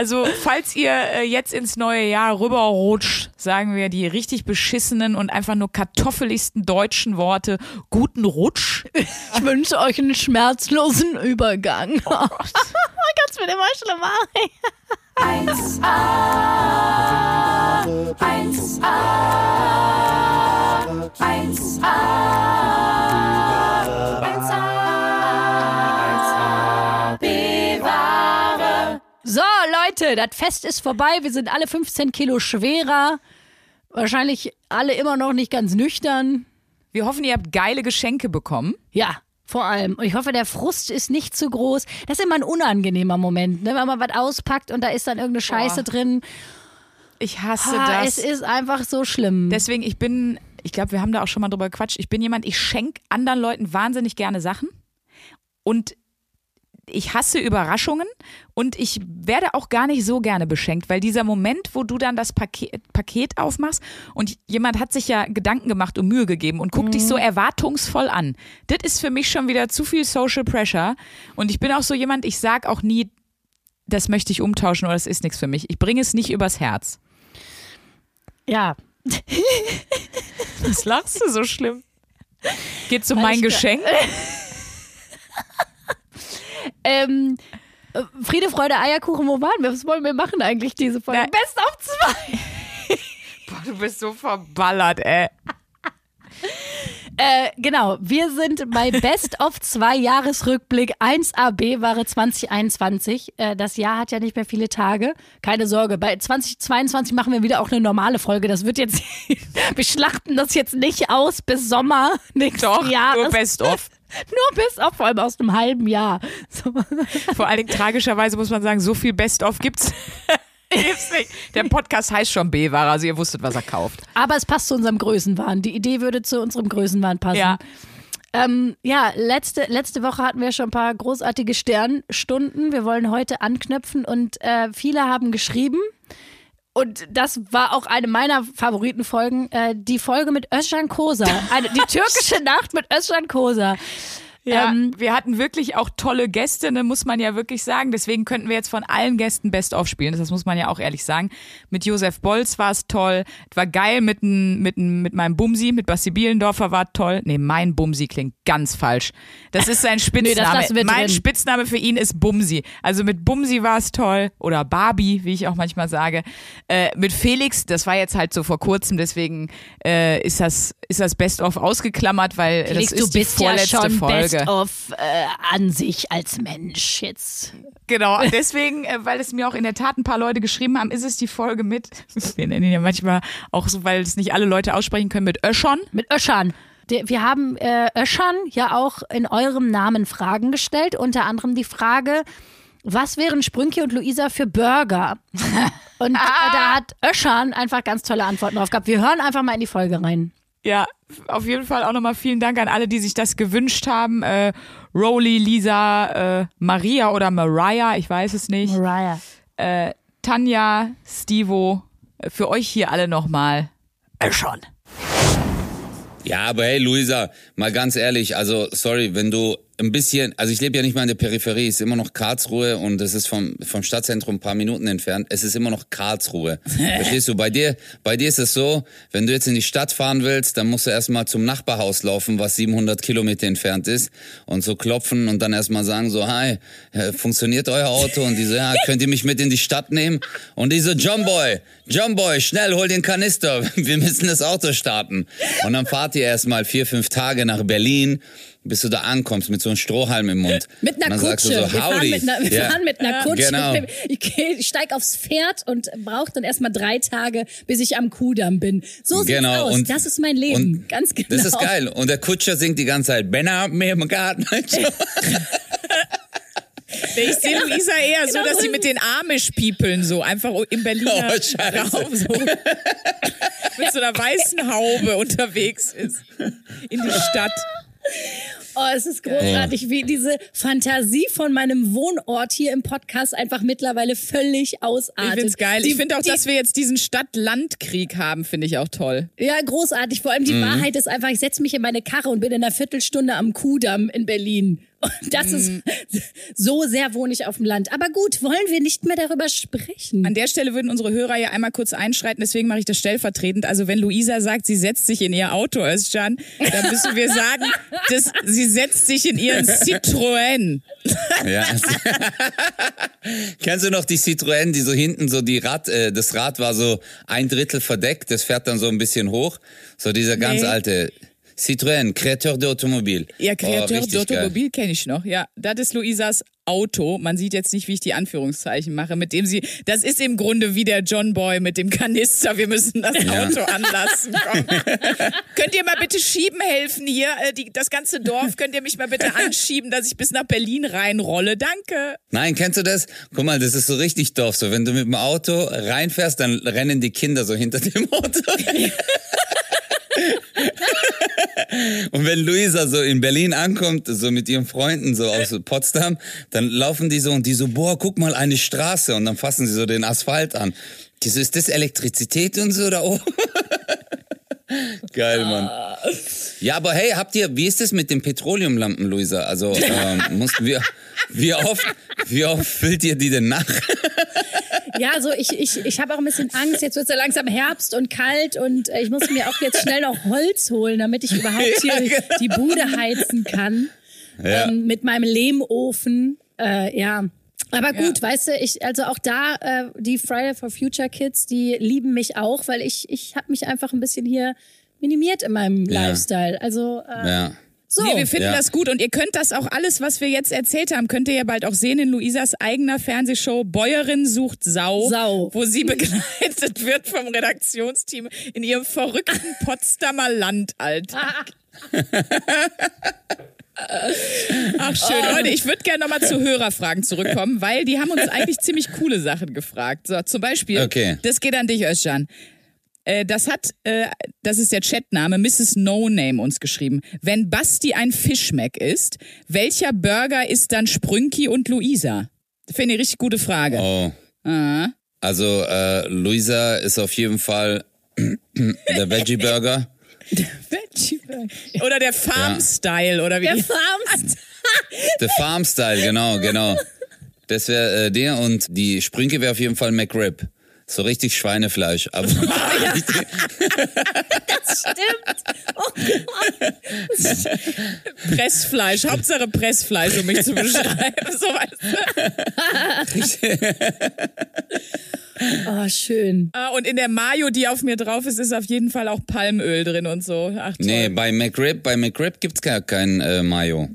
Also, falls ihr äh, jetzt ins neue Jahr rüberrutscht, sagen wir die richtig beschissenen und einfach nur kartoffeligsten deutschen Worte. Guten Rutsch. Ich wünsche euch einen schmerzlosen Übergang. Oh Gott. Kannst mir immer schlimmer. 1a, 1a, 1a, 1a, Leute, das Fest ist vorbei. Wir sind alle 15 Kilo schwerer. Wahrscheinlich alle immer noch nicht ganz nüchtern. Wir hoffen, ihr habt geile Geschenke bekommen. Ja, vor allem. Und ich hoffe, der Frust ist nicht zu groß. Das ist immer ein unangenehmer Moment, ne? wenn man was auspackt und da ist dann irgendeine Scheiße Boah. drin. Ich hasse Ah, das. es ist einfach so schlimm. Deswegen, ich bin, ich glaube, wir haben da auch schon mal drüber gequatscht. Ich bin jemand, ich schenke anderen Leuten wahnsinnig gerne Sachen. Und ich hasse Überraschungen und ich werde auch gar nicht so gerne beschenkt, weil dieser Moment, wo du dann das Paket, Paket aufmachst und jemand hat sich ja Gedanken gemacht und Mühe gegeben und guckt dich so erwartungsvoll an, das ist für mich schon wieder zu viel Social Pressure. Und ich bin auch so jemand, ich sag auch nie, das möchte ich umtauschen oder das ist nichts für mich. Ich bringe es nicht übers Herz. ja. Was lachst du so schlimm? Geht's um mein Geschenk? Ähm, äh, Friede, Freude, Eierkuchen, wo waren wir? Was wollen wir machen eigentlich diese Folge? Na- Best auf zwei. Boah, du bist so verballert, ey. Äh, genau, wir sind bei Best of zwei Jahresrückblick 1AB Ware 2021. Äh, das Jahr hat ja nicht mehr viele Tage. Keine Sorge, bei 2022 machen wir wieder auch eine normale Folge. Das wird jetzt, wir schlachten das jetzt nicht aus bis Sommer nächsten Doch, Jahres. nur best of. Nur bis auf, vor allem aus einem halben Jahr. So. Vor allen Dingen tragischerweise muss man sagen, so viel best of gibt's. gibt's nicht. Der Podcast heißt schon B-Ware, also ihr wusstet, was er kauft. Aber es passt zu unserem Größenwahn. Die Idee würde zu unserem Größenwahn passen. Ja. Ähm, ja, letzte, letzte Woche hatten wir schon ein paar großartige Sternstunden. Wir wollen heute anknüpfen und äh, viele haben geschrieben. Und das war auch eine meiner Favoritenfolgen, äh, die Folge mit Özcan Kosa. Eine, die türkische Nacht mit Özcan Kosa. Ja, Ähm, wir hatten wirklich auch tolle Gäste, ne, muss man ja wirklich sagen. Deswegen könnten wir jetzt von allen Gästen Best of spielen. Das muss man ja auch ehrlich sagen. Mit Josef Bolz war es toll. Es war geil mit, n- mit, n- mit meinem Bumsi, mit Basti Bielendorfer war toll. Nee, mein Bumsi klingt ganz falsch. Das ist sein Spitzname. wir mein. Spitzname für ihn ist Bumsi. Also mit Bumsi war es toll. Oder Barbie, wie ich auch manchmal sage. Äh, mit Felix, das war jetzt halt so vor kurzem, deswegen äh, ist das, ist das Best of ausgeklammert, weil Felix, das du ist die bist ja vorletzte schon Folge. best of äh, an sich als Mensch jetzt. Genau, deswegen, äh, weil es mir auch in der Tat ein paar Leute geschrieben haben, ist es die Folge mit, wir nennen ihn ja manchmal auch so, weil es nicht alle Leute aussprechen können, mit Öschon. Mit Öschan. Der- Wir haben äh, Öschan ja auch in eurem Namen Fragen gestellt, unter anderem die Frage, was wären Sprünki und Luisa für Burger? Und äh, da hat Öschan einfach ganz tolle Antworten drauf gehabt. Wir hören einfach mal in die Folge rein. Ja, auf jeden Fall auch nochmal vielen Dank an alle, die sich das gewünscht haben. Äh, Rowley, Lisa, äh, Maria oder Mariah, ich weiß es nicht. Mariah. Äh, Tanja, Stivo, äh, für euch hier alle nochmal. Öschon. Ja, aber hey, Luisa, mal ganz ehrlich, also sorry, wenn du ein bisschen, also ich lebe ja nicht mal in der Peripherie, es ist immer noch Karlsruhe und es ist vom, vom Stadtzentrum ein paar Minuten entfernt. Es ist immer noch Karlsruhe. Verstehst du? Bei dir, bei dir ist es so, wenn du jetzt in die Stadt fahren willst, dann musst du erstmal zum Nachbarhaus laufen, was 700 Kilometer entfernt ist und so klopfen und dann erstmal sagen so, hi, äh, funktioniert euer Auto? Und die so, ja, könnt ihr mich mit in die Stadt nehmen? Und die so, John Boy, John Boy, schnell, hol den Kanister, wir müssen das Auto starten. Und dann fahrt ihr erstmal vier, fünf Tage nach Berlin, bis du da ankommst mit so einem Strohhalm im Mund. Mit einer Kutsche. du so, wir fahren mit einer, wir Ja. fahren mit einer Kutsche. Genau. Ich, geh- ich steig aufs Pferd und brauche dann erstmal drei Tage, bis ich am Kudamm bin. So sieht's Genau, aus. und- das ist mein Leben. Ganz genau. Das ist geil. Und der Kutscher singt die ganze Zeit, Benner mir im Garten. Ich sehe Luisa eher so, Genau dass so sie ist mit den Amish-Peoplen so einfach im Berliner Oh. Raum so mit so einer weißen Haube unterwegs ist in die Stadt. Oh, es ist großartig, wie diese Fantasie von meinem Wohnort hier im Podcast einfach mittlerweile völlig Ich ausartet. find's geil. Die- ich finde auch, die, dass wir jetzt diesen Stadt-Land-Krieg haben, finde ich auch toll. Ja, großartig. Vor allem die Wahrheit ist einfach, ich setze mich in meine Karre und bin in einer Viertelstunde am Kudamm in Berlin. Und das ist Mhm. so sehr wohne ich auf dem Land. Aber gut, wollen wir nicht mehr darüber sprechen. An der Stelle würden unsere Hörer ja einmal kurz einschreiten, deswegen mache ich das stellvertretend. Also wenn Luisa sagt, sie setzt sich in ihr Auto, Özcan, dann müssen wir sagen, dass sie setzt sich in ihren Citroën. Ja. Kennst du noch die Citroën, die so hinten so die Rad, äh, das Rad war so ein Drittel verdeckt, das fährt dann so ein bisschen hoch. So dieser ganz Nee. alte Citroën, Créateur d'Automobile. Ja, Oh, Kreateur richtig geil. d'Automobil kenne ich noch. Ja, das ist Luisas Auto. Man sieht jetzt nicht, wie ich die Anführungszeichen mache, mit dem sie. Das ist im Grunde wie der John Boy mit dem Kanister. Wir müssen das Ja. Auto anlassen. Könnt ihr mal bitte schieben helfen hier? Äh, Die, das ganze Dorf könnt ihr mich mal bitte anschieben, dass ich bis nach Berlin reinrolle. Danke. Nein, kennst du das? Guck mal, das ist so richtig doof. So, wenn du mit dem Auto reinfährst, dann rennen die Kinder so hinter dem Auto. Und wenn Luisa so in Berlin ankommt, so mit ihren Freunden so aus Potsdam, dann laufen die so und die so, boah, guck mal, eine Straße. Und dann fassen sie so den Asphalt an. Die so, ist das Elektrizität und so da oben? Geil, Mann. Ja, aber hey, habt ihr, wie ist das mit den Petroleumlampen, Luisa? Also, ähm, mussten wir, wie oft, wie oft füllt ihr die denn nach? Ja, also ich, ich, ich habe auch ein bisschen Angst. Jetzt wird es ja langsam Herbst und kalt und äh, ich muss mir auch jetzt schnell noch Holz holen, damit ich überhaupt hier Ja, genau. die Bude heizen kann. Ja. Ähm, mit meinem Lehmofen. Äh, ja. Aber gut, weißt du, ich, also auch da, äh, die Friday for Future Kids, die lieben mich auch, weil ich, ich habe mich einfach ein bisschen hier minimiert in meinem Ja. Lifestyle. Also äh, Ja. So. Nee, wir finden Ja. das gut und ihr könnt das auch alles, was wir jetzt erzählt haben, könnt ihr ja bald auch sehen in Luisas eigener Fernsehshow Bäuerin sucht Sau, Sau. wo sie begleitet wird vom Redaktionsteam in ihrem verrückten Potsdamer Landalltag. Ach schön, Leute, ich würde gerne nochmal zu Hörerfragen zurückkommen, weil die haben uns eigentlich ziemlich coole Sachen gefragt. So, zum Beispiel, Okay. das geht an dich, Özcan. Äh, Das hat, äh, das ist der Chatname, Mrs. No Name uns geschrieben. Wenn Basti ein Fischmeck ist, welcher Burger ist dann Sprünki und Luisa? Finde ich richtig gute Frage. Oh. Ah. Also, äh, Luisa ist auf jeden Fall der Veggie Burger. Veggie Burger. Oder der Farm-Style, oder wie Der die- Farms. Der Farm Style, genau, genau. Das wäre äh, der und die Sprünke wäre auf jeden Fall McRib. So richtig Schweinefleisch. Aber Stimmt. Oh Pressfleisch, Hauptsache Pressfleisch, um mich zu beschreiben. So weißt du. Oh, schön. Ah, Und in der Mayo, die auf mir drauf ist, ist auf jeden Fall auch Palmöl drin und so. Ach toll. nee, bei McRib, bei McRib gibt's gar kein äh, Mayo.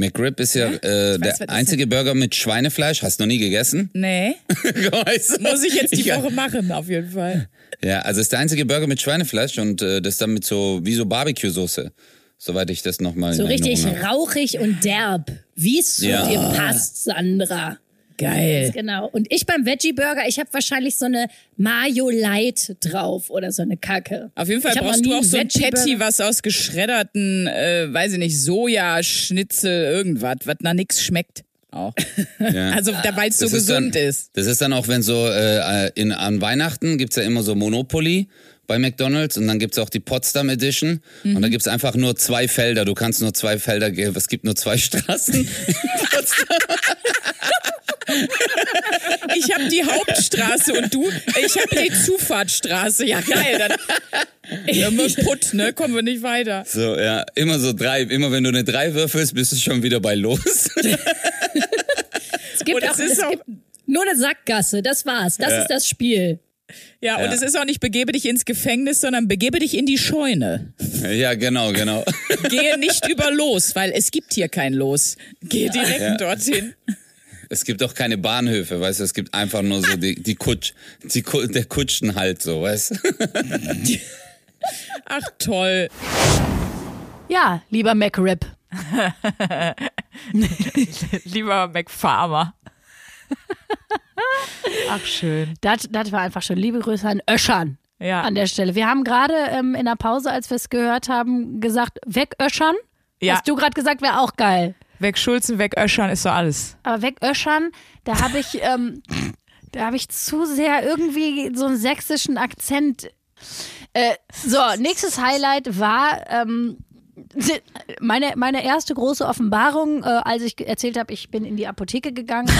McRib ist ja, äh, weiß, der einzige Burger mit Schweinefleisch. Hast du noch nie gegessen? Nee, muss ich jetzt die Ja. Woche machen, auf jeden Fall. Ja, also ist der einzige Burger mit Schweinefleisch und äh, das dann mit so wie so Barbecue-Soße. Soweit ich das nochmal So in richtig Erinnerung habe. rauchig und derb. Wie es zu Ja. dir passt, Sandra. Geil. Genau. Und ich beim Veggie Burger, ich habe wahrscheinlich so eine Mayo Light drauf oder so eine Kacke. Auf jeden Fall brauchst du auch so ein Patty, was aus geschredderten, äh, weiß ich nicht, Sojaschnitzel, irgendwas, was nach nix schmeckt. Auch. Ja. Also, da, weil es so ist gesund dann, ist. Das ist dann auch, wenn so äh, in, an Weihnachten gibt's ja immer so Monopoly bei McDonalds und dann gibt's auch die Potsdam Edition und Mhm. da gibt's einfach nur zwei Felder. Du kannst nur zwei Felder geben. Es gibt nur zwei Straßen. Ich habe die Hauptstraße und du, ich habe die Zufahrtsstraße. Ja, geil. Dann, ja, Putt, ne? Kommen wir nicht weiter. so, ja, immer so drei. Immer wenn du eine drei würfelst, bist du schon wieder bei los. Es gibt Und auch, es ist es auch- gibt nur eine Sackgasse. Das war's. Das Ja. ist das Spiel. Ja, und Ja. es ist auch nicht begebe dich ins Gefängnis, sondern begebe dich in die Scheune. ja, genau, genau. Gehe nicht über Los, weil es gibt hier kein Los. Gehe direkt Ja. dorthin. Es gibt auch keine Bahnhöfe, weißt du, es gibt einfach nur so die, die Kutsch, die, der Kutschen halt so, weißt du. Ach toll. Ja, lieber McRib. Lieber McFarmer. Ach schön. Das, das war einfach schön. Liebe Grüße an Öschern Ja. an der Stelle. Wir haben gerade ähm, in der Pause, als wir es gehört haben, gesagt, wegöschern. Ja. Hast du gerade gesagt, wäre auch geil. Weg Schulzen, weg Öschern ist so alles. Aber wegöschern, da habe ich, ähm, da habe ich zu sehr irgendwie so einen sächsischen Akzent. Äh, so, nächstes Highlight war, ähm, meine, meine erste große Offenbarung, äh, als ich erzählt habe, ich bin in die Apotheke gegangen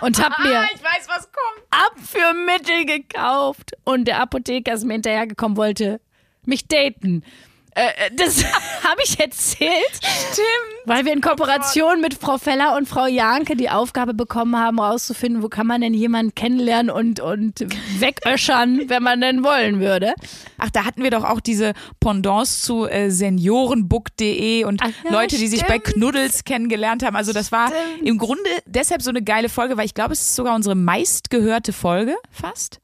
und habe mir Ah, ich weiß, was kommt. Abführmittel gekauft und der Apotheker ist mir hinterhergekommen, wollte mich daten. Äh, äh, das habe ich erzählt. Stimmt. Weil wir in Kooperation mit Frau Feller und Frau Janke die Aufgabe bekommen haben, rauszufinden, wo kann man denn jemanden kennenlernen und, und wegöschern, wenn man denn wollen würde. Ach, da hatten wir doch auch diese Pendants zu äh, seniorenbook.de und Ach ja, Leute, die sich bei stimmt. Knuddels kennengelernt haben. Also das war im Grunde deshalb so eine geile Folge, weil ich glaube, es ist sogar unsere meistgehörte Folge fast.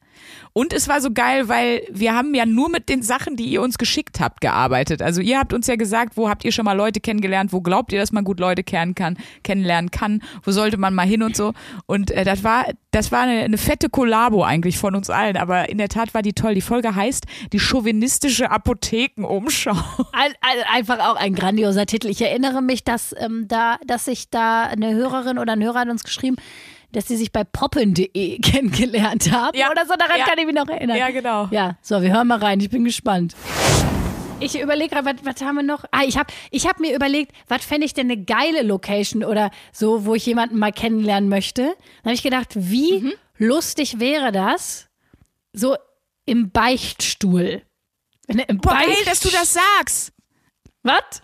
Und es war so geil, weil wir haben ja nur mit den Sachen, die ihr uns geschickt habt, gearbeitet. Also ihr habt uns ja gesagt, wo habt ihr schon mal Leute kennengelernt, wo glaubt ihr, dass man gut Leute kennen kann, kennenlernen kann, wo sollte man mal hin und so. Und äh, das war, das war eine, eine fette Kollabo eigentlich von uns allen. Aber in der Tat war die toll. Die Folge heißt die chauvinistische Apothekenumschau. Ein, ein, einfach auch ein grandioser Titel. Ich erinnere mich, dass ähm, da, dass sich da eine Hörerin oder ein Hörer hat uns geschrieben, dass sie sich bei poppen.de kennengelernt haben Ja. oder so. Daran Ja. kann ich mich noch erinnern. Ja, genau. Ja, so, wir hören mal rein. Ich bin gespannt. Ich überlege gerade, was, was haben wir noch? Ah, ich habe ich hab mir überlegt, was fände ich denn eine geile Location oder so, wo ich jemanden mal kennenlernen möchte. Dann habe ich gedacht, wie Mhm. lustig wäre das, so im Beichtstuhl. Wenn er im Boah, geil, dass du das sagst. Was?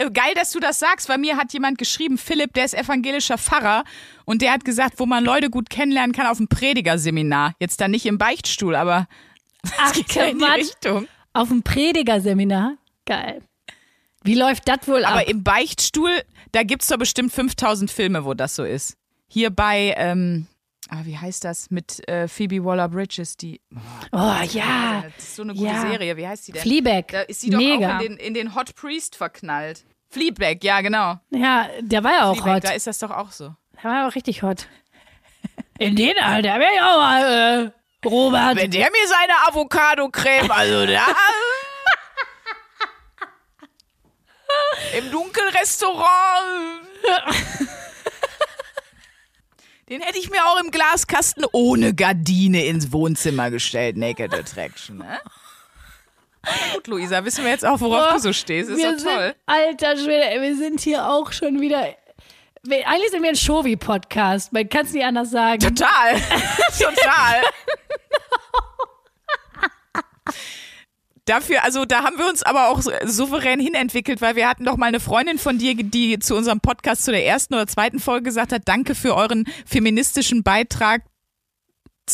Äh, Geil, dass du das sagst, weil mir hat jemand geschrieben, Philipp, der ist evangelischer Pfarrer und der hat gesagt, wo man Leute gut kennenlernen kann auf dem Predigerseminar. Jetzt dann nicht im Beichtstuhl, aber Ach, geht ja in die. Richtung. Auf dem Predigerseminar? Geil. Wie läuft das wohl ab? Aber im Beichtstuhl, da gibt's doch bestimmt 5000 Filme, wo das so ist. Hier bei, ähm, ah, wie heißt das, mit äh, Phoebe Waller-Bridges, die, oh ja. das ist so eine gute Ja. Serie, wie heißt die denn? Fleabag. Da ist sie doch Mega. auch in den, in den Hot Priest verknallt. Fleabag, ja genau. Ja, der war ja auch Fleabag, hot. da ist das doch auch so. Der war auch richtig hot. In den Alter wäre ich auch mal, äh, Robert. Wenn der mir seine Avocado-Creme, also da. Im Dunkelrestaurant. Den hätte ich mir auch im Glaskasten ohne Gardine ins Wohnzimmer gestellt. Naked Attraction, ne? Gut, Luisa, wissen wir jetzt auch, worauf Boah, du so stehst. Ist doch toll. Sind, alter Schwede, wir sind hier auch schon wieder. Wir, eigentlich sind wir ein Shovi-Podcast. Man kann es nicht anders sagen. Total. Total. Dafür, also da haben wir uns aber auch so- souverän hinentwickelt, weil wir hatten doch mal eine Freundin von dir, die zu unserem Podcast zu der ersten oder zweiten Folge gesagt hat, danke für euren feministischen Beitrag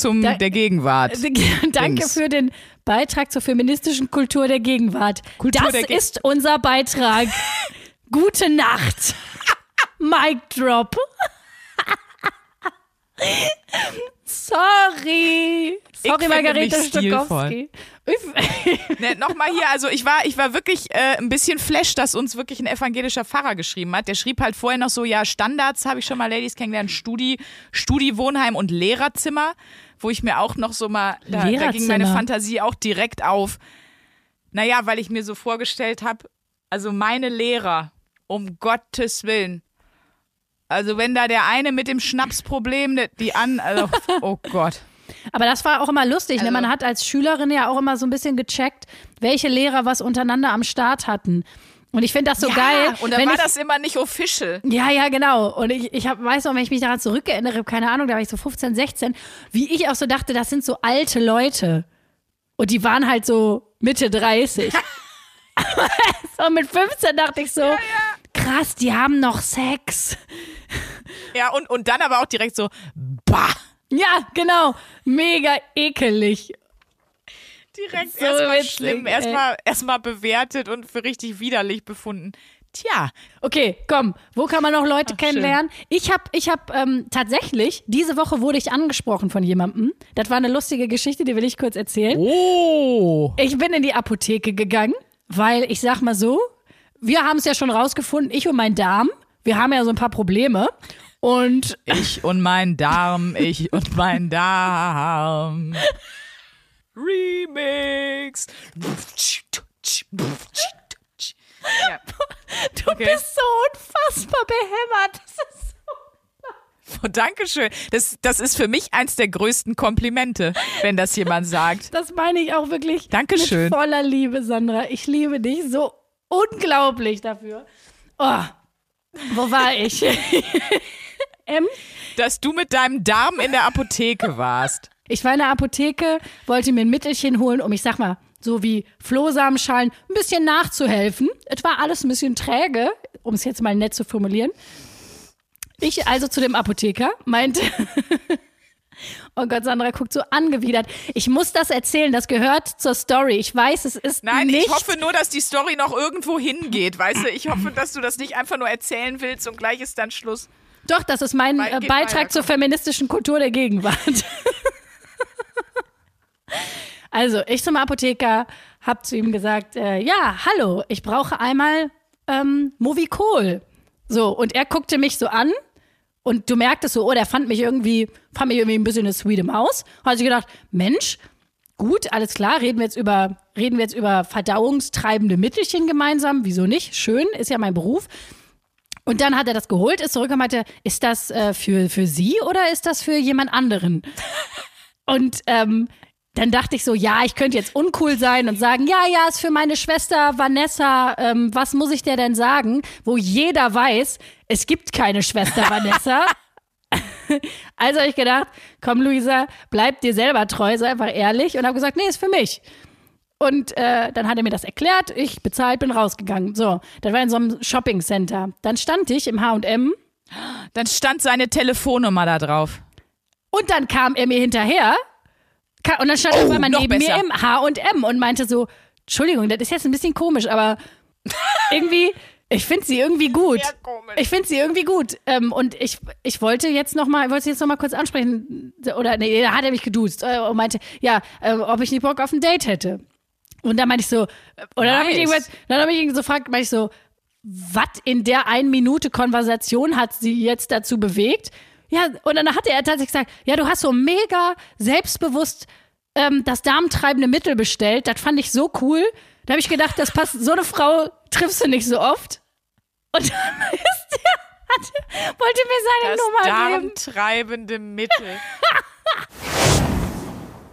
zum Da- der Gegenwart. Danke Dings. für den Beitrag zur feministischen Kultur der Gegenwart. Kultur das der Ge- ist unser Beitrag. Gute Nacht. Mic drop. Sorry. Sorry, finde Margarete. Stokowski. Ich- Ne, Nochmal hier, also ich war, ich war wirklich äh, ein bisschen flash, dass uns wirklich ein evangelischer Pfarrer geschrieben hat. Der schrieb halt vorher noch so, ja, Standards habe ich schon mal Ladies kennengelernt, Studi, Studi-Wohnheim und Lehrerzimmer, wo ich mir auch noch so mal, da, da ging meine Fantasie auch direkt auf. Naja, weil ich mir so vorgestellt habe, also meine Lehrer, um Gottes Willen. Also wenn da der eine mit dem Schnapsproblem, die an, also, oh Gott. Aber das war auch immer lustig. ne? Also- Man hat als Schülerin ja auch immer so ein bisschen gecheckt, welche Lehrer was untereinander am Start hatten. Und ich finde das so ja, geil. Und dann wenn war ich, das immer nicht official. Ja, ja, genau. Und ich, ich hab, weiß noch, wenn ich mich daran zurückerinnere, keine Ahnung, da war ich so 15, 16, wie ich auch so dachte, das sind so alte Leute. Und die waren halt so Mitte 30. so mit 15 dachte ich so, krass, die haben noch Sex. Ja, und, und dann aber auch direkt so, bah. Ja, genau. Mega ekelig. Direkt So erstmal schlimm, erstmal erstmal bewertet und für richtig widerlich befunden. Tja, Okay, komm, wo kann man noch Leute Ach, kennenlernen? Ich habe ich hab, ähm, tatsächlich, diese Woche wurde ich angesprochen von jemandem. Das war eine lustige Geschichte, die will ich kurz erzählen. oh. Ich bin in die Apotheke gegangen, weil ich sag mal so, wir haben es ja schon rausgefunden, ich und mein Darm, wir haben ja so ein paar Probleme. Und Ich und mein Darm, ich und mein Darm. Remix. Ja. du Okay. bist so unfassbar behämmert. Das ist so Oh, Dankeschön. Das, das ist für mich eins der größten Komplimente, wenn das jemand sagt. Das meine ich auch wirklich Dankeschön. mit voller Liebe, Sandra. Ich liebe dich so unglaublich dafür. Oh, wo war ich? M? Dass du mit deinem Darm in der Apotheke warst. Ich war in der Apotheke, wollte mir ein Mittelchen holen, um, ich sag mal, so wie Flohsamenschalen, ein bisschen nachzuhelfen. Es war alles ein bisschen träge, um es jetzt mal nett zu formulieren. Ich also zu dem Apotheker meinte, oh Gott, Sandra guckt so angewidert. Ich muss das erzählen, das gehört zur Story. Ich weiß, es ist Nein, nicht. ich hoffe nur, dass die Story noch irgendwo hingeht, weißt du? Ich hoffe, dass du das nicht einfach nur erzählen willst und gleich ist dann Schluss. Doch, das ist mein Weit äh, Beitrag weiter, zur feministischen Kultur der Gegenwart. also, ich zum Apotheker hab zu ihm gesagt, äh, ja, hallo, ich brauche einmal ähm, Movicol. So, und er guckte mich so an und du merktest so, oh, der fand mich irgendwie, fand mich irgendwie ein bisschen eine sweete Maus. Hat sich gedacht, Mensch, gut, alles klar, reden wir jetzt über, reden wir jetzt über verdauungstreibende Mittelchen gemeinsam. Wieso nicht? Schön, ist ja mein Beruf. Und dann hat er das geholt, ist zurück und meinte, ist das äh, für, für Sie oder ist das für jemand anderen? Und ähm, dann dachte ich so, ja, ich könnte jetzt uncool sein und sagen, ja, ja, ist für meine Schwester Vanessa, ähm, was muss ich dir denn sagen? Wo jeder weiß, es gibt keine Schwester Vanessa. also habe ich gedacht, komm Luisa, bleib dir selber treu, sei einfach ehrlich und habe gesagt, nee, ist für mich. Und äh, dann hat er mir das erklärt, ich bezahlt, bin rausgegangen. So, das war in so einem Shopping Center. Dann stand ich im H&M Dann stand seine Telefonnummer da drauf. und dann kam er mir hinterher und dann stand er auf einmal neben besser. mir im H&M und meinte so, Entschuldigung, das ist jetzt ein bisschen komisch, aber irgendwie, ich finde sie irgendwie gut. Ich finde sie irgendwie gut. Ähm, und ich, ich wollte jetzt noch mal, wollte sie jetzt noch mal kurz ansprechen. Oder nee, da hat er mich geduzt äh, und meinte, ja, äh, ob ich nicht Bock auf ein Date hätte. Und dann meinte ich so, und dann habe ich Nice. irgendwas, dann habe ich ihn so gefragt, meinte ich so, was in der einen Minute Konversation hat sie jetzt dazu bewegt? Ja, und dann hatte er tatsächlich gesagt, ja, du hast so mega selbstbewusst ähm, das darmtreibende Mittel bestellt. Das fand ich so cool. Da habe ich gedacht, das passt, so eine Frau triffst du nicht so oft. Und dann ist der, hat, wollte mir seine Das Nummer geben. darmtreibende Mittel.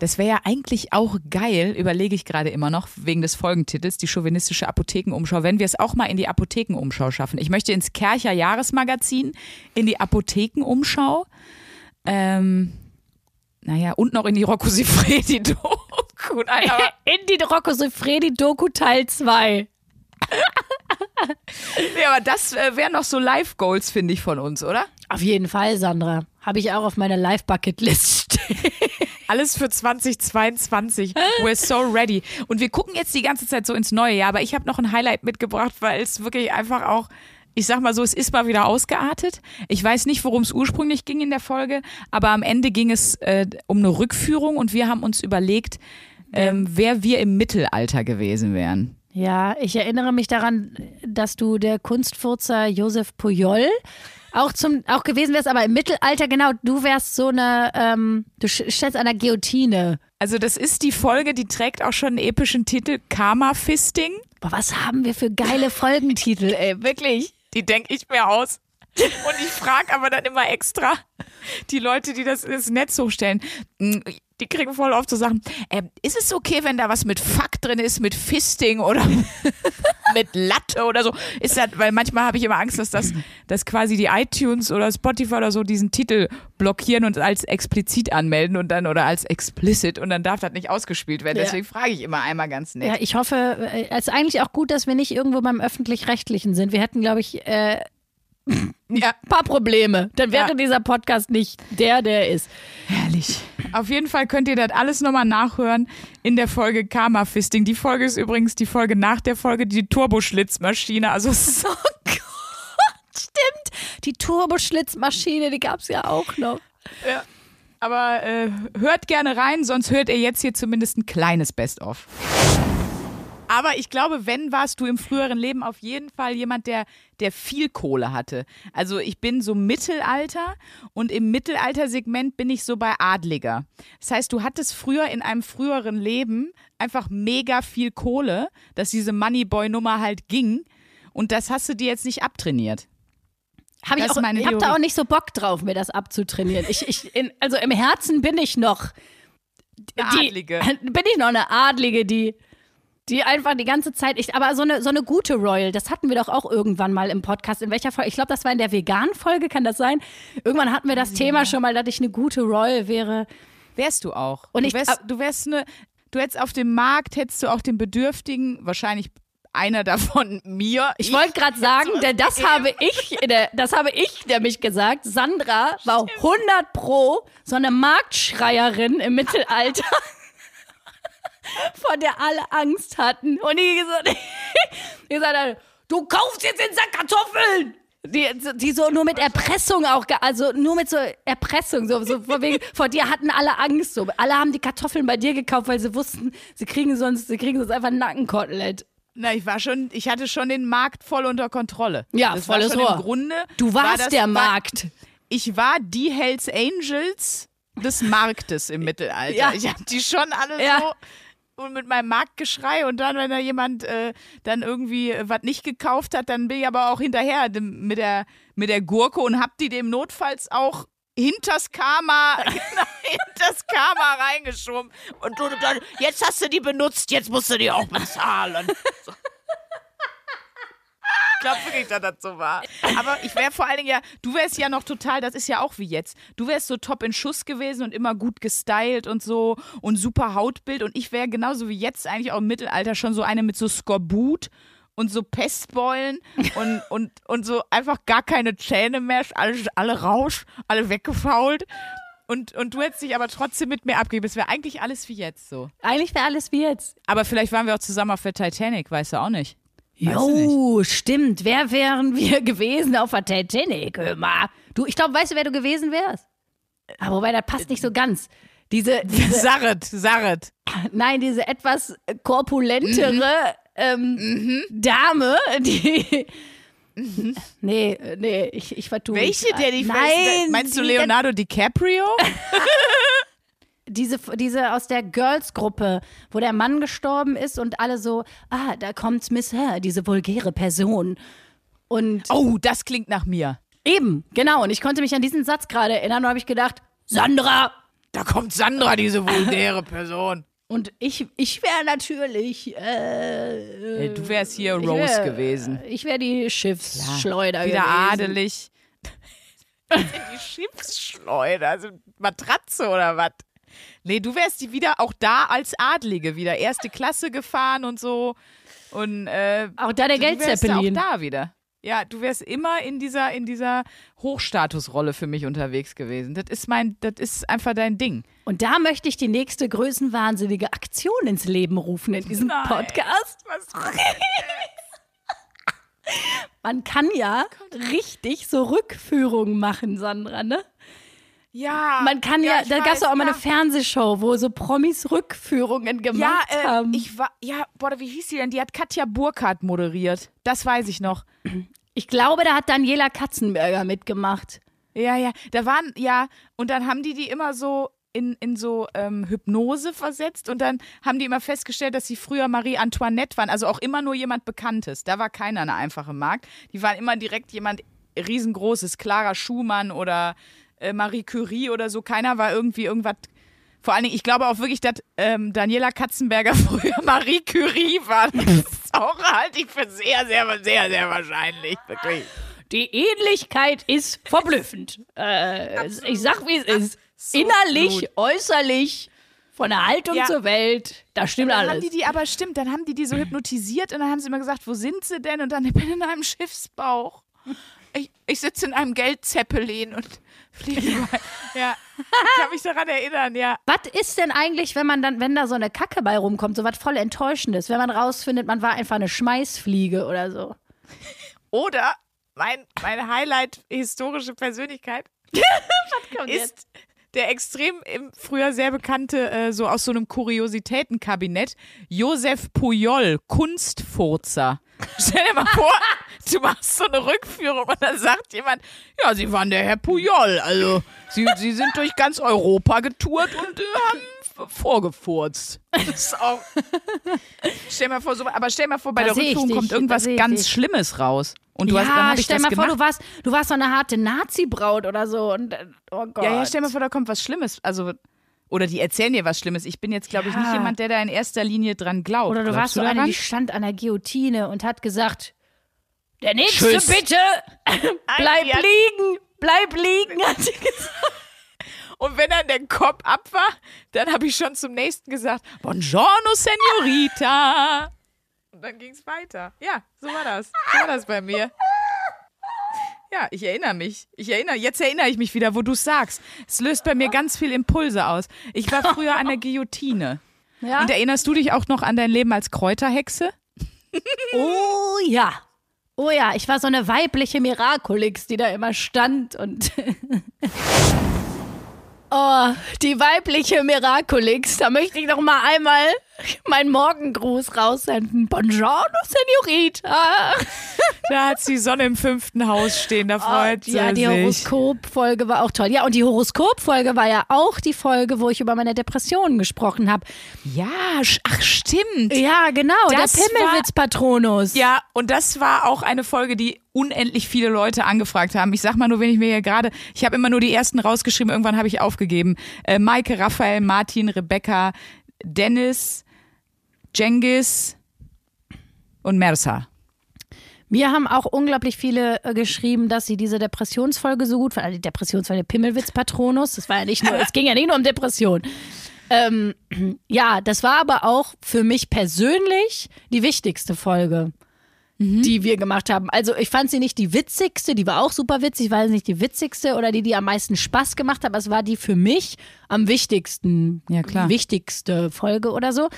Das wäre ja eigentlich auch geil, überlege ich gerade immer noch, wegen des Folgentitels, die chauvinistische Apothekenumschau, wenn wir es auch mal in die Apothekenumschau schaffen. Ich möchte ins Kercher Jahresmagazin, in die Apothekenumschau, ähm, naja, und noch in die Rocco Sifredi Doku. Nein, aber In die Rocco Siffredi Doku Teil 2. Ja, aber das äh, wären noch so Live-Goals, finde ich, von uns, oder? Auf jeden Fall, Sandra. Habe ich auch auf meiner Live-Bucket-List stehen. Alles für 2022. We're so ready. Und wir gucken jetzt die ganze Zeit so ins neue Jahr, aber ich habe noch ein Highlight mitgebracht, weil es wirklich einfach auch, ich sag mal so, es ist mal wieder ausgeartet. Ich weiß nicht, worum es ursprünglich ging in der Folge, aber am Ende ging es äh, um eine Rückführung und wir haben uns überlegt, ähm, wer wir im Mittelalter gewesen wären. Ja, ich erinnere mich daran, dass du der Kunstfurzer Josef Pujol auch zum auch gewesen wärst, aber im Mittelalter genau, du wärst so eine, ähm, du stellst an der Guillotine. Also das ist die Folge, die trägt auch schon einen epischen Titel, Karma Fisting. Boah, was haben wir für geile Folgentitel, ey, wirklich. Die denke ich mir aus. Und ich frage aber dann immer extra die Leute, die das ins Netz hochstellen. Die kriegen voll oft so Sachen. Ähm, ist es okay, wenn da was mit Fuck drin ist, mit Fisting oder mit Latte oder so? Ist das, weil manchmal habe ich immer Angst, dass das dass quasi die iTunes oder Spotify oder so diesen Titel blockieren und als explizit anmelden und dann oder als explicit und dann darf das nicht ausgespielt werden. Ja. Deswegen frage ich immer einmal ganz nett. Ja, ich hoffe, äh, es ist eigentlich auch gut, dass wir nicht irgendwo beim Öffentlich-Rechtlichen sind. Wir hätten, glaube ich, äh, Ja. ein paar Probleme. Dann wäre Ja. dieser Podcast nicht der, der er ist. Herrlich. Auf jeden Fall könnt ihr das alles nochmal nachhören in der Folge Karma Fisting. Die Folge ist übrigens die Folge nach der Folge, die Turboschlitzmaschine. Also es ist Stimmt. Die Turboschlitzmaschine, die gab es ja auch noch. aber äh, hört gerne rein, sonst hört ihr jetzt hier zumindest ein kleines Best-of. Aber ich glaube, wenn warst du im früheren Leben auf jeden Fall jemand, der, der viel Kohle hatte. Also ich bin so Mittelalter und im Mittelaltersegment bin ich so bei Adliger. Das heißt, du hattest früher in einem früheren Leben einfach mega viel Kohle, dass diese Moneyboy-Nummer halt ging. Und das hast du dir jetzt nicht abtrainiert. Hab ich auch, ich habe da auch nicht so Bock drauf, mir das abzutrainieren. Ich, ich, in, also im Herzen bin ich noch Eine die, Adlige. Bin ich noch eine Adlige, die Die einfach die ganze Zeit, ich, aber so eine, so eine gute Royal, das hatten wir doch auch irgendwann mal im Podcast. In welcher Folge? Ich glaube, das war in der Vegan-Folge, kann das sein? Irgendwann hatten wir das Thema schon mal, dass ich eine gute Royal wäre. Wärst du auch. Und du ich- wärst, du wärst eine, du hättest auf dem Markt, hättest du auch den Bedürftigen, wahrscheinlich einer davon mir. Ich wollte gerade sagen, denn das habe ich, das habe ich nämlich gesagt. Sandra war 100 pro so eine Marktschreierin im Mittelalter, vor der alle Angst hatten. Und die gesagt, die gesagt hat, du kaufst jetzt den Sack Kartoffeln. Die, die so nur mit Erpressung auch, also nur mit so Erpressung, so, so vor, wegen, vor dir hatten alle Angst, so. Alle haben die Kartoffeln bei dir gekauft, weil sie wussten, sie kriegen sonst, sie kriegen sonst einfach ein Nackenkotelett. Na, ich war schon, ich hatte schon den Markt voll unter Kontrolle. Ja, das volles war schon Rohr. Im Grunde. Du war warst das, der war, Markt. Ich war die Hells Angels des Marktes im Mittelalter. Ja. Ich habe die schon alle Ja. so und mit meinem Marktgeschrei und dann, wenn da jemand äh, dann irgendwie äh, was nicht gekauft hat, dann bin ich aber auch hinterher mit der, mit der Gurke und hab die dem notfalls auch hinters Karma, genau, hinters Karma reingeschoben. Und du dann, jetzt hast du die benutzt, jetzt musst du die auch bezahlen. So. Ich glaube wirklich, dass das so war. Aber ich wäre vor allen Dingen ja, du wärst ja noch total, das ist ja auch wie jetzt. Du wärst so top in Schuss gewesen und immer gut gestylt und so und super Hautbild. Und ich wäre genauso wie jetzt eigentlich auch im Mittelalter schon so eine mit so Skorbut und so Pestbeulen und, und, und so einfach gar keine Zähne mehr, alle, alle rausch, alle weggefault. Und, und du hättest dich aber trotzdem mit mir abgegeben. Es wäre eigentlich alles wie jetzt so. Eigentlich wäre alles wie jetzt. Aber vielleicht waren wir auch zusammen auf der Titanic, weißt du auch nicht. Jo, stimmt. Wer wären wir gewesen auf der Titanic? Mal. Du, ich glaube, weißt du, wer du gewesen wärst? Aber wobei, das passt nicht so ganz. Diese, diese Sarret, Sarret. nein, diese etwas korpulentere ähm, Dame, die. Nee, nee, ich, ich vertue mich Welche grad. der die Nein, Meinst du Leonardo DiCaprio? Diese, diese aus der Girls-Gruppe, wo der Mann gestorben ist und alle so, ah, da kommt Miss Her, diese vulgäre Person. Und Oh, das klingt nach mir. eben, genau. Und ich konnte mich an diesen Satz gerade erinnern und habe ich gedacht, Sandra! Da kommt Sandra, diese vulgäre Person. Und ich, ich wäre natürlich, äh, du wärst hier Rose wär- gewesen. Ich wäre die Schiffsschleuder Wieder gewesen. adelig. die Schiffsschleuder, also Matratze oder was? Nee, du wärst die wieder auch da als Adlige wieder. Erste Klasse gefahren und so. Und äh, Auch da der Geldzeppelin. auch da wieder. Ja, du wärst immer in dieser, in dieser Hochstatusrolle für mich unterwegs gewesen. Das ist mein, das ist einfach dein Ding. Und da möchte ich die nächste größenwahnsinnige Aktion ins Leben rufen in diesem Nein. Podcast. Was? Man kann ja richtig so Rückführungen machen, Sandra, ne? Ja. Man kann ja, ich da gab es auch mal ja. eine Fernsehshow, wo so Promis Rückführungen Ja, gemacht äh, haben. ich war, ja, boah, wie hieß sie denn? Die hat Katja Burkhardt moderiert. Das weiß ich noch. ich glaube, da hat Daniela Katzenberger mitgemacht. Ja, ja, da waren, ja, und dann haben die die immer so in, in so ähm, Hypnose versetzt und dann haben die immer festgestellt, dass sie früher Marie Antoinette waren, also auch immer nur jemand Bekanntes. Da war keiner eine einfache Markt. Die waren immer direkt jemand riesengroßes, Clara Schumann oder äh, Marie Curie oder so. Keiner war irgendwie irgendwas. Vor allen Dingen, ich glaube auch wirklich, dass ähm, Daniela Katzenberger früher Marie Curie war. Das ist auch halte ich für sehr, sehr, sehr, sehr wahrscheinlich. Wirklich. Die Ähnlichkeit ist verblüffend. Äh, ich sag, wie es ist. Innerlich, äußerlich, von der Haltung Ja. zur Welt, da stimmt dann haben alles. die die, aber stimmt, dann haben die die so hypnotisiert und dann haben sie immer gesagt, wo sind sie denn? Und dann, ich bin in einem Schiffsbauch. Ich, ich sitze in einem Geldzeppelin und fliege über. Ja, ich kann mich daran erinnern, ja. Was ist denn eigentlich, wenn man dann, wenn da so eine Kacke bei rumkommt, so was voll Enttäuschendes, wenn man rausfindet, man war einfach eine Schmeißfliege oder so? Oder mein, meine Highlight historische Persönlichkeit ist der extrem im früher sehr bekannte, äh, so aus so einem Kuriositätenkabinett, Josef Pujol, Kunstfurzer. Stell dir mal vor, du machst so eine Rückführung und dann sagt jemand, ja, Sie waren der Herr Pujol, also Sie, Sie sind durch ganz Europa getourt und äh, haben vorgefurzt. Das ist auch. stell mal vor, so, aber stell mal vor, bei Da der Rückführung dich, kommt irgendwas ganz dich. Schlimmes raus. Und du ja, hast, dann hab ich stell mal gemacht. vor, du warst, du warst so eine harte Nazi-Braut oder so. Und, äh, oh Gott. Ja, ja, stell mal vor, da kommt was Schlimmes. Also, oder die erzählen dir was Schlimmes. Ich bin jetzt, glaube ich, Ja. nicht jemand, der da in erster Linie dran glaubt. Oder du Glaubst warst so eine, die stand an der Guillotine und hat gesagt, der nächste Tschüss. bitte, bleib liegen, bleib liegen, hat sie gesagt. Und wenn dann der Kopf ab war, dann habe ich schon zum nächsten gesagt, Buongiorno, Senorita. Und dann ging es weiter. Ja, so war das. So war das bei mir. Ja, ich erinnere mich. Ich erinnere, jetzt erinnere ich mich wieder, wo du es sagst. Es löst bei mir ganz viel Impulse aus. Ich war früher an der Guillotine. Ja. Und erinnerst du dich auch noch an dein Leben als Kräuterhexe? Oh ja. Oh ja, ich war so eine weibliche Miraculix, die da immer stand und. oh, die weibliche Miraculix. Da möchte ich noch mal einmal meinen Morgengruß raussenden. Buongiorno, Senorita. Da hat die Sonne im fünften Haus stehen, da freut ja, sie die sich. Horoskopfolge war auch toll. Ja, und die Horoskopfolge war ja auch die Folge, wo ich über meine Depressionen gesprochen habe. Ja, ach stimmt. Ja, genau, Das der Pimmelwitz-Patronus. Ja, und das war auch eine Folge, die unendlich viele Leute angefragt haben. Ich sag mal nur, wenn ich mir hier gerade, ich habe immer nur die ersten rausgeschrieben, irgendwann habe ich aufgegeben. Äh, Maike, Raphael, Martin, Rebecca, Dennis, Jengis und Mersa. Mir haben auch unglaublich viele äh, geschrieben, dass sie diese Depressionsfolge so gut fanden. Also die Depressionsfolge Pimmelwitz-Patronus. Das war ja nicht nur, es ging ja nicht nur um Depression. Ähm, ja, das war aber auch für mich persönlich die wichtigste Folge, die wir gemacht haben. Also ich fand sie nicht die witzigste, die war auch super witzig, war nicht die witzigste oder die, die am meisten Spaß gemacht hat, aber es war die für mich am wichtigsten, Ja, klar. wichtigste Folge oder so.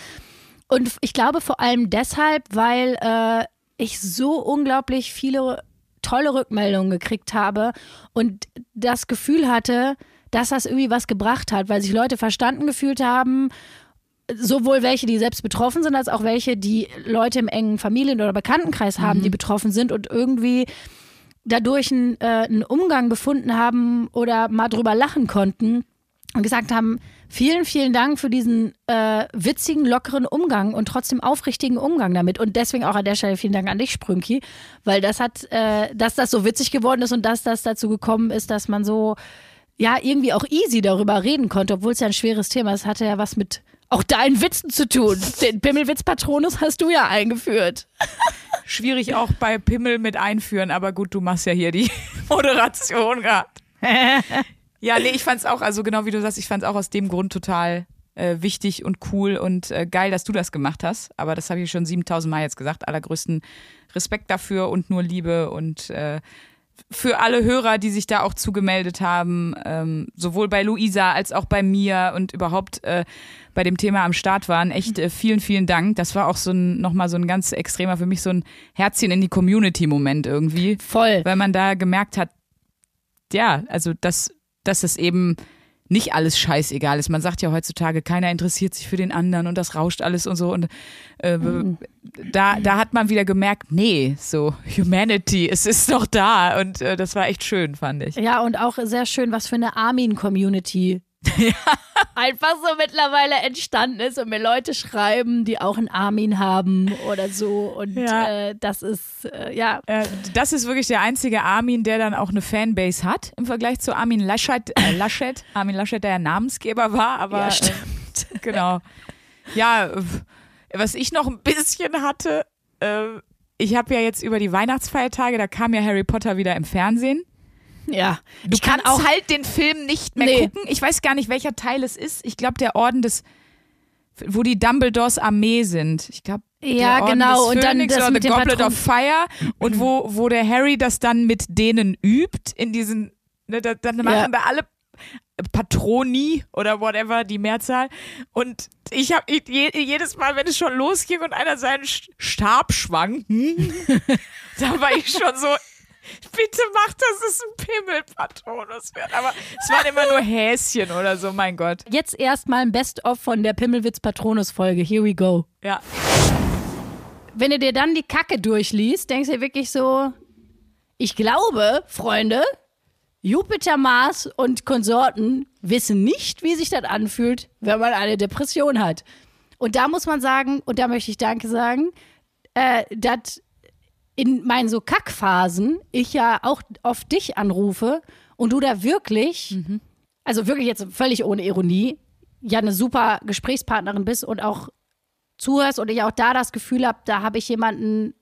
Und ich glaube vor allem deshalb, weil äh, ich so unglaublich viele tolle Rückmeldungen gekriegt habe und das Gefühl hatte, dass das irgendwie was gebracht hat, weil sich Leute verstanden gefühlt haben. Sowohl welche, die selbst betroffen sind, als auch welche, die Leute im engen Familien- oder Bekanntenkreis haben, die betroffen sind und irgendwie dadurch einen, äh, einen Umgang gefunden haben oder mal drüber lachen konnten und gesagt haben, vielen, vielen Dank für diesen äh, witzigen, lockeren Umgang und trotzdem aufrichtigen Umgang damit. Und deswegen auch an der Stelle vielen Dank an dich, Sprünki, weil das hat, äh, dass das so witzig geworden ist und dass das dazu gekommen ist, dass man so, ja, irgendwie auch easy darüber reden konnte, obwohl es ja ein schweres Thema ist. Hatte ja was mit auch deinen Witzen zu tun. Den Pimmelwitz-Patronus hast du ja eingeführt. Schwierig auch bei Pimmel mit einführen, aber gut, du machst ja hier die Moderation gerade. ja, nee, ich fand's auch, also genau wie du sagst, ich fand's auch aus dem Grund total äh, wichtig und cool und äh, geil, dass du das gemacht hast. Aber das habe ich schon 7000 Mal jetzt gesagt. Allergrößten Respekt dafür und nur Liebe und äh, für alle Hörer, die sich da auch zugemeldet haben, ähm, sowohl bei Luisa als auch bei mir und überhaupt äh, bei dem Thema am Start waren. Echt äh, vielen, vielen Dank. Das war auch so ein, nochmal so ein ganz extremer, für mich so ein Herzchen in die Community-Moment irgendwie. Voll. Weil man da gemerkt hat, ja, also dass, dass es eben nicht alles scheißegal ist. Man sagt ja heutzutage, keiner interessiert sich für den anderen und das rauscht alles und so. Und äh, da, da hat man wieder gemerkt, nee, so Humanity, es ist noch da. Und äh, das war echt schön, fand ich. Ja, und auch sehr schön, was für eine Armin-Community einfach so mittlerweile entstanden ist und mir Leute schreiben, die auch einen Armin haben oder so. Und Ja. äh, das ist, äh, ja, Äh, das ist wirklich der einzige Armin, der dann auch eine Fanbase hat im Vergleich zu Armin Laschet. Äh, Laschet. Armin Laschet, der ja Namensgeber war, aber Ja, äh, stimmt. genau. Ja, was ich noch ein bisschen hatte, äh, ich habe ja jetzt über die Weihnachtsfeiertage, da kam ja Harry Potter wieder im Fernsehen. Ja. Du ich kann auch halt den Film nicht mehr Nee. gucken. Ich weiß gar nicht, welcher Teil es ist. Ich glaube, der Orden des, wo die Dumbledores Armee sind. Ich glaube, Ja, der Orden genau. Und dann das mit The dem Goblet Patron- of Fire und wo, wo der Harry das dann mit denen übt in diesen, ne, da, dann machen Ja. da alle Patroni oder whatever, die Mehrzahl. Und ich habe je, jedes Mal, wenn es schon losging und einer seinen Stab schwang, hm, da war ich schon so, bitte mach, dass es ein Pimmelpatronus wird. Aber es waren immer nur Häschen oder so, mein Gott. jetzt erstmal ein Best-of von der Pimmelwitz-Patronus-Folge. Here we go. Ja. Wenn du dir dann die Kacke durchliest, denkst du dir wirklich so, ich glaube, Freunde, Jupiter, Mars und Konsorten wissen nicht, wie sich das anfühlt, wenn man eine Depression hat. Und da muss man sagen, und da möchte ich Danke sagen, äh, dass in meinen so Kackphasen ich ja auch oft dich anrufe und du da wirklich, also wirklich jetzt völlig ohne Ironie, ja eine super Gesprächspartnerin bist und auch zuhörst und ich auch da das Gefühl habe, da habe ich jemanden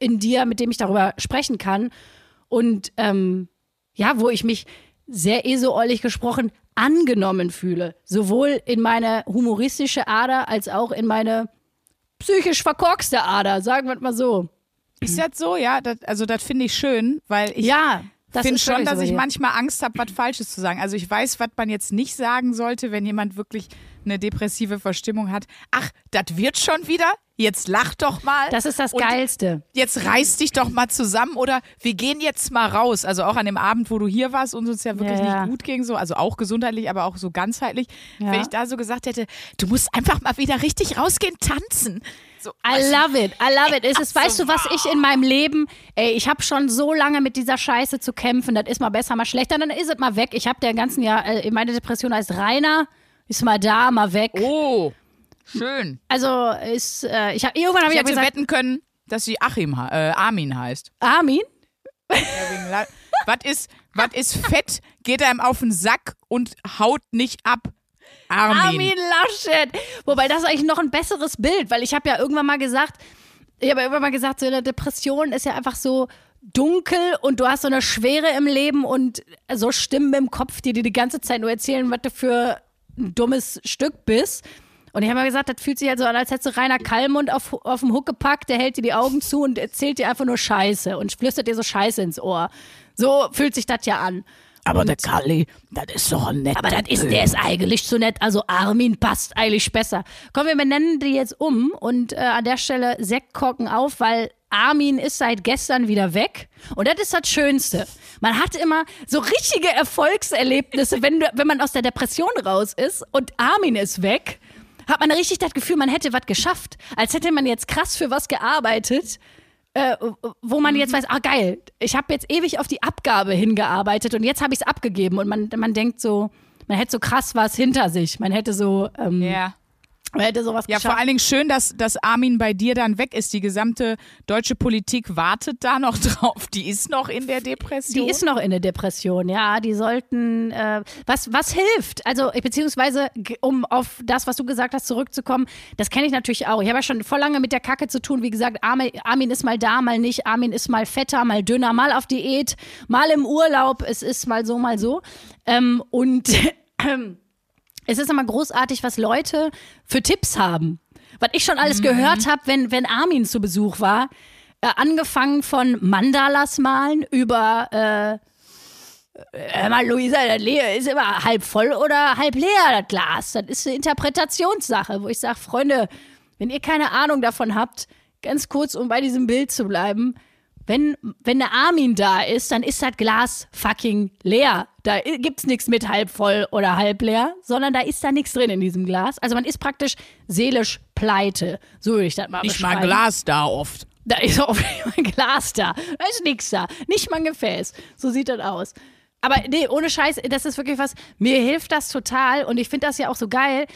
in dir, mit dem ich darüber sprechen kann. Und ähm, ja, wo ich mich sehr esoorlich gesprochen angenommen fühle. Sowohl in meine humoristische Ader als auch in meine psychisch verkorkste Ader, sagen wir mal so. Ist das so? Ja, das, also das finde ich schön, weil ich Ja, finde schon, dass so ich hier. manchmal Angst habe, was Falsches zu sagen. Also ich weiß, was man jetzt nicht sagen sollte, wenn jemand wirklich eine depressive Verstimmung hat. Ach, das wird schon wieder? Jetzt lach doch mal. Das ist das Geilste. Jetzt reiß dich doch mal zusammen oder wir gehen jetzt mal raus. Also auch an dem Abend, wo du hier warst und uns ja wirklich Ja, ja. nicht gut ging, so, also auch gesundheitlich, aber auch so ganzheitlich. Ja. Wenn ich da so gesagt hätte, du musst einfach mal wieder richtig rausgehen, tanzen. So, I love it, I love it. Es ist, so weißt du, was ich in meinem Leben, ey, ich habe schon so lange mit dieser Scheiße zu kämpfen. Das ist mal besser, mal schlechter, dann ist es mal weg. Ich habe der ganzen Jahr, äh, meine Depression heißt Rainer, ist mal da, mal weg. oh, schön. Also ist, äh, ich habe irgendwann habe Ich ich, hätte gesagt, wetten können, dass sie Achim, äh, Armin heißt. Armin, Was ist, was ist fett, geht einem auf den Sack und haut nicht ab? Armin. Armin Laschet. Wobei das ist eigentlich noch ein besseres Bild, weil ich habe ja irgendwann mal gesagt, ich habe ja irgendwann mal gesagt, so eine Depression ist ja einfach so dunkel und du hast so eine Schwere im Leben und so Stimmen im Kopf, die dir die ganze Zeit nur erzählen, was du für ein dummes Stück bist. Und ich habe mal gesagt, das fühlt sich halt so an, als hättest du Rainer Kallmund auf, auf den Huck gepackt, der hält dir die Augen zu und erzählt dir einfach nur Scheiße und flüstert dir so Scheiße ins Ohr. So fühlt sich das ja an. Aber der Kalli, das ist doch nett. Aber das ist, der ist eigentlich zu nett. Also Armin passt eigentlich besser. Komm, wir benennen die jetzt um und äh, an der Stelle Sektkorken auf, weil Armin ist seit gestern wieder weg. Und das ist das Schönste. Man hat immer so richtige Erfolgserlebnisse, wenn, du, wenn man aus der Depression raus ist und Armin ist weg, hat man richtig das Gefühl, man hätte was geschafft. Als hätte man jetzt krass für was gearbeitet äh, wo man jetzt weiß, ah geil, ich habe jetzt ewig auf die Abgabe hingearbeitet und jetzt habe ich es abgegeben. Und man, man denkt so, man hätte so krass was hinter sich, man hätte so, ähm, Ja. Hätte sowas Ja, geschafft. vor allen Dingen schön, dass, dass Armin bei dir dann weg ist. Die gesamte deutsche Politik wartet da noch drauf. Die ist noch in der Depression. Die ist noch in der Depression, ja. Die sollten, äh, was, was hilft? Also, beziehungsweise, um auf das, was du gesagt hast, zurückzukommen, das kenne ich natürlich auch. Ich habe ja schon voll lange mit der Kacke zu tun. Wie gesagt, Armin, Armin ist mal da, mal nicht. Armin ist mal fetter, mal dünner, mal auf Diät, mal im Urlaub. Es ist mal so, mal so. Ähm, und es ist immer großartig, was Leute für Tipps haben. Was ich schon alles gehört habe, wenn, wenn Armin zu Besuch war. Äh, angefangen von Mandalas malen über äh, Hör mal, Luisa, das ist immer halb voll oder halb leer, das Glas. Das ist eine Interpretationssache, wo ich sage, Freunde, wenn ihr keine Ahnung davon habt, ganz kurz, um bei diesem Bild zu bleiben, wenn, wenn der Armin da ist, dann ist das Glas fucking leer. Da i- gibt's nichts mit halb voll oder halb leer, sondern da ist da nichts drin in diesem Glas. Also man ist praktisch seelisch pleite. So würde ich das mal nicht mal beschreiben. Glas da oft. Da ist jeden Fall Glas da. Da ist nichts da. Nicht mal ein Gefäß. So sieht das aus. Aber nee, ohne Scheiß, das ist wirklich was, mir hilft das total und ich finde das ja auch so geil,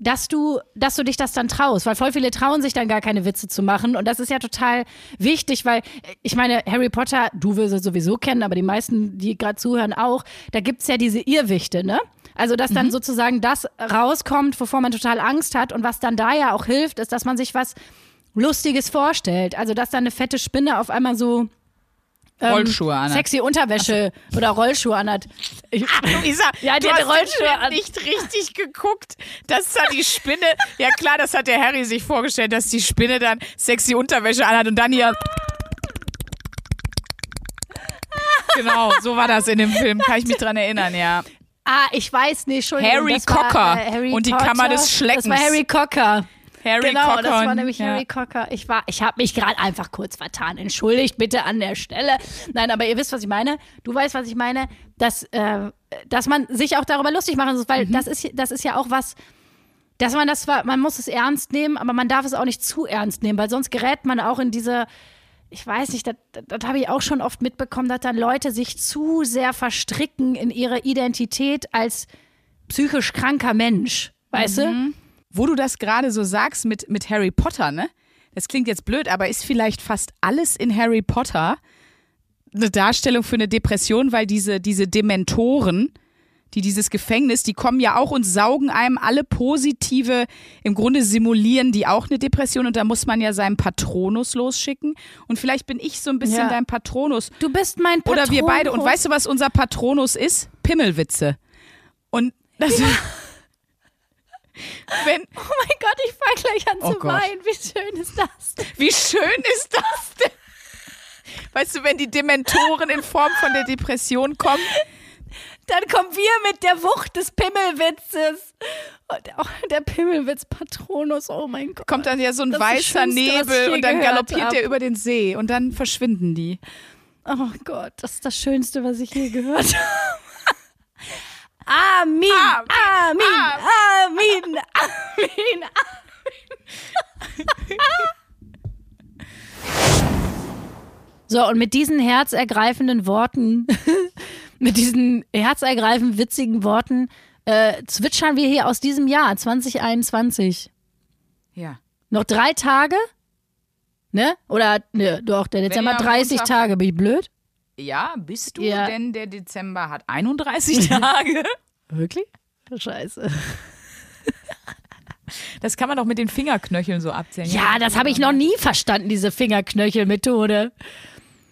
dass du, dass du dich das dann traust, weil voll viele trauen sich dann gar keine Witze zu machen und das ist ja total wichtig, weil ich meine, Harry Potter, du wirst es sowieso kennen, aber die meisten, die gerade zuhören auch, da gibt's ja diese Irrwichte, ne? Also, dass dann sozusagen das rauskommt, wovor man total Angst hat und was dann da ja auch hilft, ist, dass man sich was Lustiges vorstellt. Also, dass da eine fette Spinne auf einmal so ähm, Rollschuhe anhat. sexy Unterwäsche oder Rollschuhe anhat. Ich, Luisa, Ja, die du hast Rollschuhe an. nicht richtig geguckt, dass da die Spinne, ja klar, das hat der Harry sich vorgestellt, dass die Spinne dann sexy Unterwäsche anhat und dann hier Genau, so war das in dem Film, kann ich mich dran erinnern, ja. ah, ich weiß nicht, Entschuldigung. Harry das Cocker äh, Harry und die Potter. Kammer des Schleckens. Das war Harry Cocker. Harry genau, Cocker das war nämlich ja. Harry Cocker. Ich war, ich habe mich gerade einfach kurz vertan. Entschuldigt bitte an der Stelle. Nein, aber ihr wisst, was ich meine. Du weißt, was ich meine, dass, äh, dass man sich auch darüber lustig machen muss, Mhm. weil das ist, das ist ja auch was, dass man das zwar, man muss es ernst nehmen, aber man darf es auch nicht zu ernst nehmen, weil sonst gerät man auch in diese, ich weiß nicht, das, das, das habe ich auch schon oft mitbekommen, dass dann Leute sich zu sehr verstricken in ihre Identität als psychisch kranker Mensch. Weißt du? Wo du das gerade so sagst mit, mit Harry Potter, ne? Das klingt jetzt blöd, aber ist vielleicht fast alles in Harry Potter eine Darstellung für eine Depression, weil diese, diese Dementoren, die dieses Gefängnis, die kommen ja auch und saugen einem alle positive, im Grunde simulieren die auch eine Depression und da muss man ja seinen Patronus losschicken. Und vielleicht bin ich so ein bisschen Ja. dein Patronus. Du bist mein Patron. Oder wir beide. Und weißt du, was unser Patronus ist? Pimmelwitze. Und das. Wenn, Oh mein Gott, ich fange gleich an Oh zu Gott. weinen. Wie schön ist das? denn? wie schön ist das denn? Weißt du, wenn die Dementoren in Form von der Depression kommen, Dann kommen wir mit der Wucht des Pimmelwitzes. Und auch der Pimmelwitz Patronus, oh mein Gott. kommt dann ja so ein Das weißer Schönste, Nebel und dann galoppiert hab. er über den See und dann verschwinden die. Oh Gott, das ist das Schönste, was ich je gehört habe. Amin, Amin, Amin, Amin, Amin, So, und mit diesen herzergreifenden Worten, mit diesen herzergreifend witzigen Worten, äh, zwitschern wir hier aus diesem Jahr 2021. Ja. Noch drei Tage? Ne? Oder, ne, doch, der Dezember ihr am 30 Montag- Tage. Bin ich blöd? Ja, bist du, Ja. denn der Dezember hat 31 Tage. Wirklich? Scheiße. Das kann man doch mit den Fingerknöcheln so abzählen. Ja, das habe ich noch nie verstanden, diese Fingerknöchel-Methode.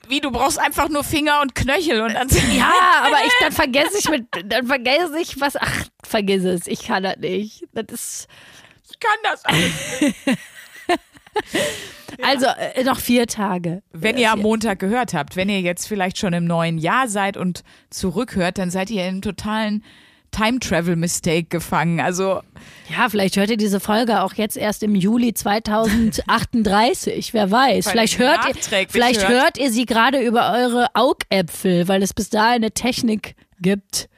Wie, du brauchst einfach nur Finger und Knöchel und dann. Ja, aber ich, dann vergesse ich mit, dann vergesse ich was. Ach, vergiss es, ich kann das nicht. Das ist, Ich kann das alles. Also äh, noch vier Tage. Wenn ihr am Montag gehört habt, wenn ihr jetzt vielleicht schon im neuen Jahr seid und zurückhört, dann seid ihr in einem totalen Time-Travel-Mistake gefangen. Also, Ja, vielleicht hört ihr diese Folge auch jetzt erst im Juli 2038. Wer weiß. Vielleicht hört ihr, vielleicht hört. hört ihr sie gerade über eure Augäpfel, weil es bis dahin eine Technik gibt.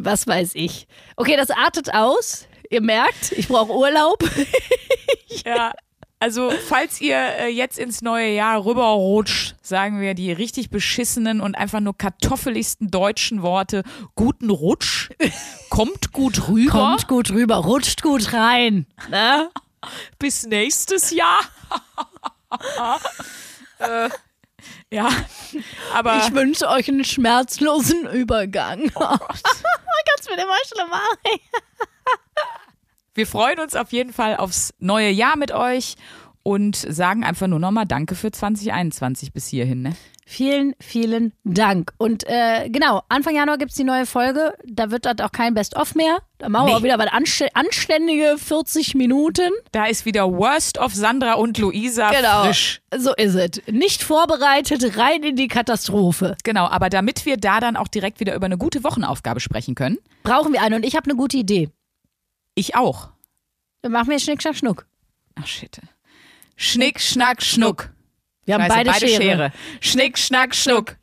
Was weiß ich. Okay, das artet aus. Ihr merkt, ich brauche Urlaub. ja. Also, falls ihr äh, jetzt ins neue Jahr rüberrutscht, sagen wir die richtig beschissenen und einfach nur kartoffeligsten deutschen Worte. Guten Rutsch. Kommt gut rüber. Kommt gut rüber, rutscht gut rein. Ne? Bis nächstes Jahr. äh, ja, aber Ich wünsche euch einen schmerzlosen Übergang. Oh Gott. Kannst mir immer schlimmer. Wir freuen uns auf jeden Fall aufs neue Jahr mit euch und sagen einfach nur nochmal Danke für 2021 bis hierhin. Ne? Vielen, vielen Dank. Und äh, genau, Anfang Januar gibt es die neue Folge. Da wird das auch kein Best-of mehr. Da machen wir Nee. auch wieder was anst anständige 40 Minuten. Da ist wieder Worst of Sandra und Luisa frisch. So ist es. Nicht vorbereitet, rein in die Katastrophe. Genau, aber damit wir da dann auch direkt wieder über eine gute Wochenaufgabe sprechen können, Brauchen wir eine. Und ich habe eine gute Idee. Ich auch. Dann machen wir Schnick, Schnack, Schnuck. Ach shit. Schnick, schnack, schnuck. Wir haben Scheiße, beide, Schere. Schnick, schnack, schnuck.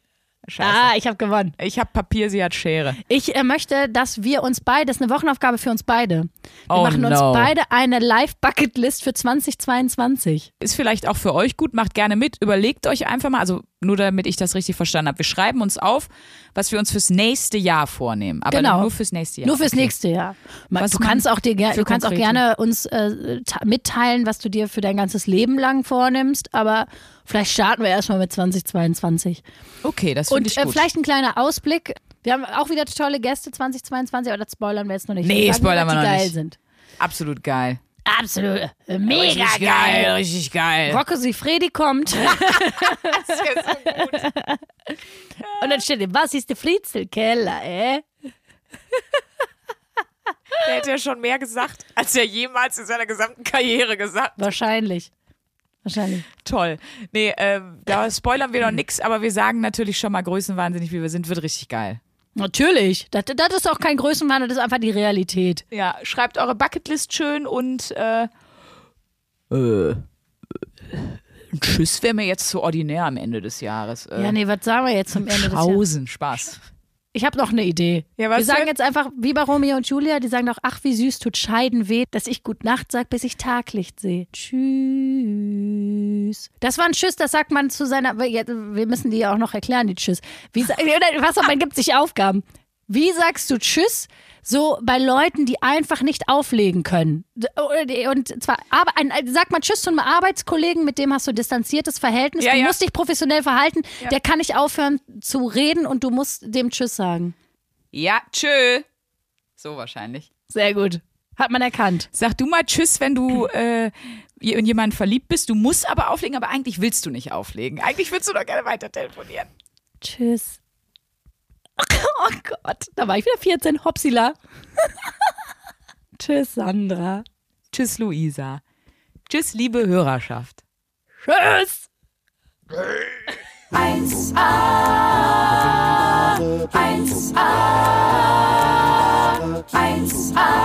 Scheiße. Ah, ich habe gewonnen. Ich habe Papier, sie hat Schere. Ich äh, möchte, dass wir uns beide, das ist eine Wochenaufgabe für uns beide. Wir Oh machen uns no. beide eine Live-Bucket-List für 2022. Ist vielleicht auch für euch gut, macht gerne mit. Überlegt euch einfach mal, also nur damit ich das richtig verstanden habe. Wir schreiben uns auf, was wir uns fürs nächste Jahr vornehmen. Aber Genau. nur fürs nächste Jahr. Nur fürs Okay. nächste Jahr. Was du kannst auch dir du kannst auch gerne uns äh, mitteilen, was du dir für dein ganzes Leben lang vornimmst, aber vielleicht starten wir erstmal mit 2022. Okay, das finde Und ich äh, gut. vielleicht ein kleiner Ausblick. Wir haben auch wieder tolle Gäste 2022, aber das spoilern wir jetzt noch nicht. Nee, spoilern wir die noch geil nicht. sind. Absolut geil. Absolut. Äh, Mega richtig geil. richtig geil. Rocco Sifredi kommt und dann steht ihm, was ist der Fritzelkeller, äh? Der hätte ja schon mehr gesagt, als er jemals in seiner gesamten Karriere gesagt. Wahrscheinlich. Wahrscheinlich. Toll. Nee, ähm, da spoilern wir noch nix, aber wir sagen natürlich schon mal größenwahnsinnig, wie wir sind, wird richtig geil. Natürlich. Das, das ist auch kein Größenwahn, das ist einfach die Realität. Ja, schreibt eure Bucketlist schön und äh, äh, Tschüss wäre mir jetzt zu ordinär am Ende des Jahres. Äh, Ja, nee, was sagen wir jetzt zum Ende des Jahres? Spaß. Ich habe noch eine Idee. Ja, was wir sagen denn? jetzt einfach, wie bei Romeo und Julia, die sagen doch, ach, wie süß tut Scheiden weh, dass ich gut Nacht sag, bis ich Taglicht sehe. Tschüss. Das war ein Tschüss, das sagt man zu seiner, wir müssen die ja auch noch erklären, die Tschüss. Wie, was, man gibt sich Aufgaben. Wie sagst du Tschüss? So bei Leuten, die einfach nicht auflegen können. Und zwar, aber ein, sag mal Tschüss zu einem Arbeitskollegen, mit dem hast du distanziertes Verhältnis. Ja, du ja. musst dich professionell verhalten. Der kann nicht aufhören zu reden und du musst dem Tschüss sagen. Ja, tschö. So wahrscheinlich. Sehr gut. Hat man erkannt. Sag du mal Tschüss, wenn du äh, in jemanden verliebt bist. Du musst aber auflegen, aber eigentlich willst du nicht auflegen. Eigentlich willst du doch gerne weiter telefonieren. Tschüss. Oh Gott, da war ich wieder 14. Hopsila. Tschüss, Sandra. Tschüss, Luisa. Tschüss, liebe Hörerschaft. Tschüss. 1a 1a 1a